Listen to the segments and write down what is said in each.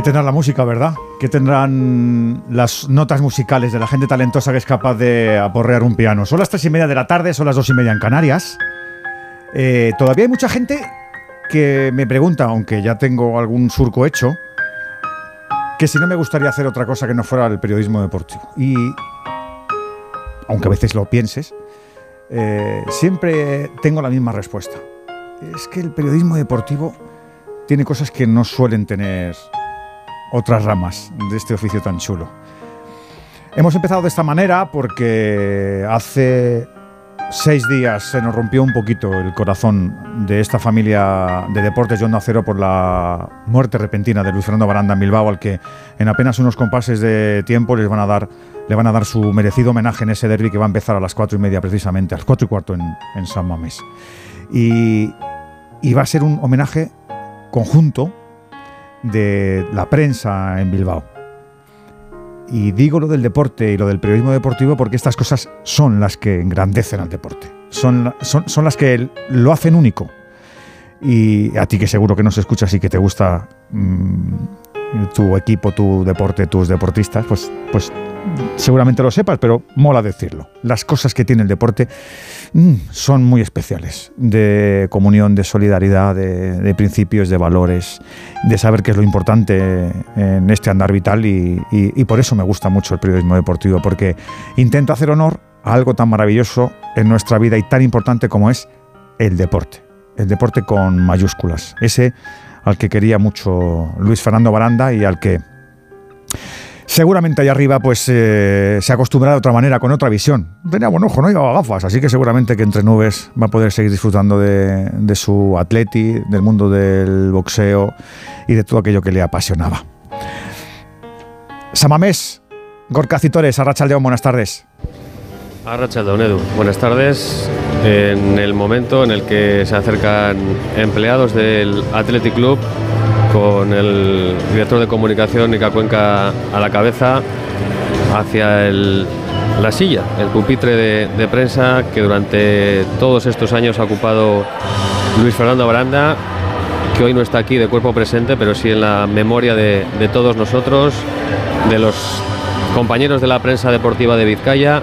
¿Qué tendrá la música, verdad? ¿Qué tendrán las notas musicales de la gente talentosa que es capaz de aporrear un piano? Son las tres y media de la tarde, son las dos y media en Canarias. Eh, todavía hay mucha gente que me pregunta, aunque ya tengo algún surco hecho, que si no me gustaría hacer otra cosa que no fuera el periodismo deportivo. Y, aunque a veces lo pienses, eh, siempre tengo la misma respuesta. Es que el periodismo deportivo tiene cosas que no suelen tener otras ramas de este oficio tan chulo. Hemos empezado de esta manera porque hace seis días se nos rompió un poquito el corazón de esta familia de deportes de Onda Cero por la muerte repentina de Luis Fernando Baranda en Bilbao, al que en apenas unos compases de tiempo les van a dar, le van a dar su merecido homenaje en ese derby que va a empezar a las cuatro y media precisamente, a las cuatro y cuarto en, San Mamés. Y va a ser un homenaje conjunto de la prensa en Bilbao. Y digo lo del deporte y lo del periodismo deportivo porque estas cosas son las que engrandecen al deporte. Son, son, son las que lo hacen único. Y a ti que seguro que nos escuchas y que te gusta mm, tu equipo, tu deporte, tus deportistas, pues, pues seguramente lo sepas, pero mola decirlo. Las cosas que tiene el deporte mm, son muy especiales, de comunión, de solidaridad, de, principios, de valores, de saber qué es lo importante en este andar vital y, y por eso me gusta mucho el periodismo deportivo, porque intento hacer honor a algo tan maravilloso en nuestra vida y tan importante como es el deporte. El deporte con mayúsculas. Ese al que quería mucho Luis Fernando Baranda y al que seguramente allá arriba pues eh, se acostumbra de otra manera, con otra visión. Tenía buen ojo, no llevaba gafas, así que seguramente que entre nubes va a poder seguir disfrutando de, su atleti, del mundo del boxeo y de todo aquello que le apasionaba. Samamés, Gorka Citores, Arrachaldeón, buenas tardes. Arrachaldeón, Edu, buenas tardes en el momento en el que se acercan empleados del Athletic Club con el director de comunicación Nica Cuenca a la cabeza hacia la silla, el pupitre de, prensa que durante todos estos años ha ocupado Luis Fernando Baranda, que hoy no está aquí de cuerpo presente, pero sí en la memoria de todos nosotros, de los compañeros de la prensa deportiva de Vizcaya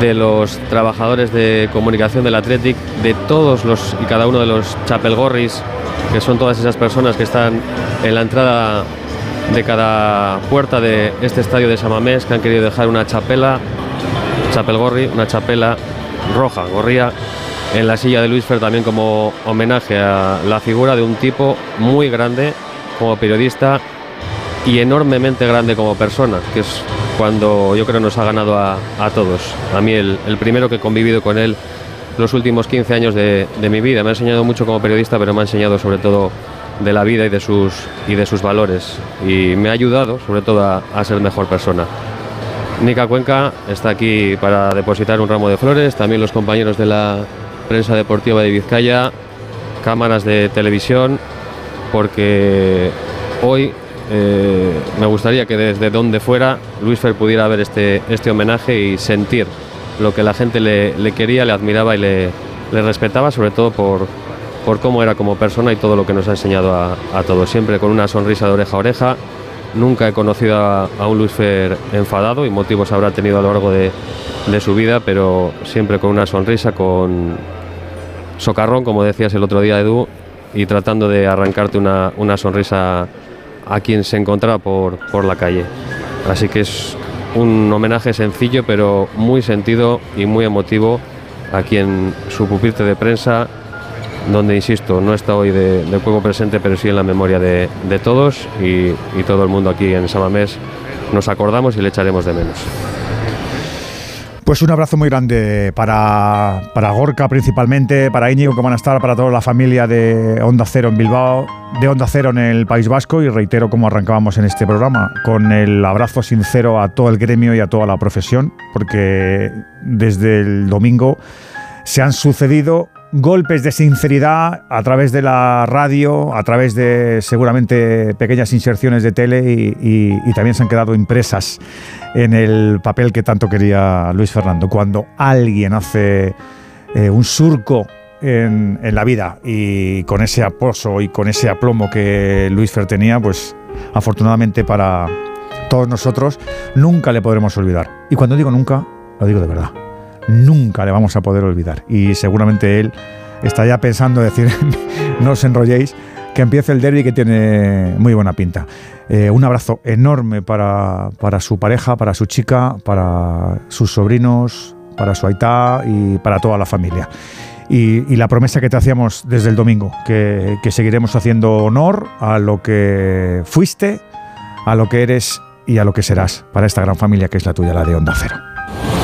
de los trabajadores de comunicación del Athletic, de todos los y cada uno de los chapelgorris, que son todas esas personas que están en la entrada de cada puerta de este estadio de Samamés, que han querido dejar una chapela, chapelgorri, una chapela roja, gorría, en la silla de Luis Fer también como homenaje a la figura de un tipo muy grande como periodista y enormemente grande como persona, que es cuando yo creo nos ha ganado a, todos. A mí el, primero que he convivido con él los últimos 15 años de, mi vida. Me ha enseñado mucho como periodista, pero me ha enseñado sobre todo de la vida y de sus, y de sus valores. Y me ha ayudado sobre todo a, ser mejor persona. Nica Cuenca está aquí para depositar un ramo de flores, también los compañeros de la prensa deportiva de Vizcaya, cámaras de televisión, porque hoy eh, me gustaría que desde donde fuera Luis Fer pudiera ver este, este homenaje y sentir lo que la gente le, quería, le admiraba y le, respetaba, sobre todo por, por, cómo era como persona y todo lo que nos ha enseñado a, todos. Siempre con una sonrisa de oreja a oreja. Nunca he conocido a, un Luis Fer enfadado y motivos habrá tenido a lo largo de, su vida, pero siempre con una sonrisa, con socarrón, como decías el otro día, Edu, y tratando de arrancarte una, una sonrisa a quien se encontraba por, por la calle. Así que es un homenaje sencillo pero muy sentido y muy emotivo a quien su pupilte de prensa, donde insisto, no está hoy de, juego presente, pero sí en la memoria de, de todos y, y, todo el mundo aquí en Samamés nos acordamos y le echaremos de menos. Pues un abrazo muy grande para, para Gorka principalmente, para Íñigo que van a estar, para toda la familia de Onda Cero en Bilbao, de Onda Cero en el País Vasco y reitero como arrancábamos en este programa, con el abrazo sincero a todo el gremio y a toda la profesión, porque desde el domingo se han sucedido golpes de sinceridad a través de la radio, a través de seguramente pequeñas inserciones de tele y, también se han quedado impresas en el papel que tanto quería Luis Fernando. Cuando alguien hace eh, un surco en, la vida y con ese aposo y con ese aplomo que Luis Fer tenía, pues afortunadamente para todos nosotros, nunca le podremos olvidar. Y cuando digo nunca, lo digo de verdad. Nunca le vamos a poder olvidar. Y seguramente él está ya pensando decir, no os enrolléis, que empiece el derby que tiene muy buena pinta. Eh, un abrazo enorme para, para su pareja, para su chica, para sus sobrinos, para su aitá y para toda la familia. Y, la promesa que te hacíamos desde el domingo, que, que seguiremos haciendo honor a lo que fuiste, a lo que eres y a lo que serás para esta gran familia que es la tuya, la de Onda Cero.